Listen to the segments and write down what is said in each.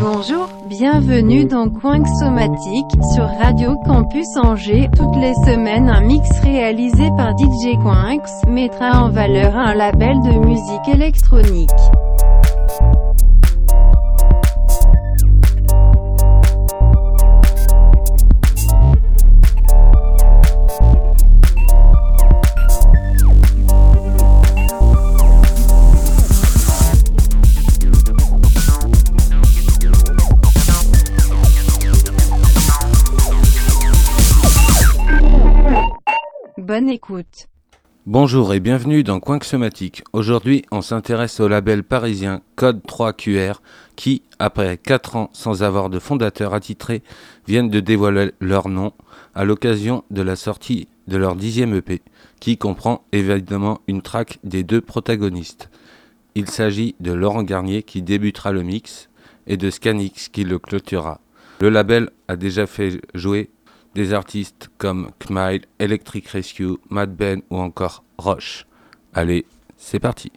Bonjour, bienvenue dans Coin Somatique sur Radio Campus Angers. Toutes les semaines, un mix réalisé par DJ Quinx mettra en valeur un label de musique électronique. Bonjour et bienvenue dans Somatique. Aujourd'hui, on s'intéresse au label parisien Code 3 QR qui, après 4 ans sans avoir de fondateur attitré, viennent de dévoiler leur nom à l'occasion de la sortie de leur dixième EP, qui comprend évidemment une track des deux protagonistes. Il s'agit de Laurent Garnier qui débutera le mix et de Scanix qui le clôturera. Le label a déjà fait jouer des artistes comme Kmile, Electric Rescue, Mad Ben ou encore Roche. Allez, c'est parti.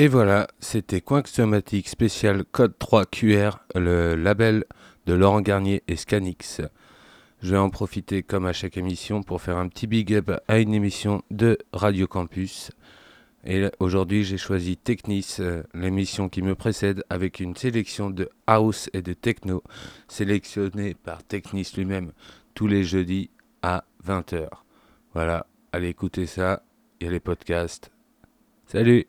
Et voilà, c'était Somatic spécial code 3 QR, le label de Laurent Garnier et Scanix. Je vais en profiter comme à chaque émission pour faire un petit big up à une émission de Radio Campus. Et aujourd'hui j'ai choisi Technis, euh, l'émission qui me précède avec une sélection de house et de techno sélectionnée par Technis lui-même tous les jeudis à 20h. Voilà, allez écouter ça, il y a les podcasts. Salut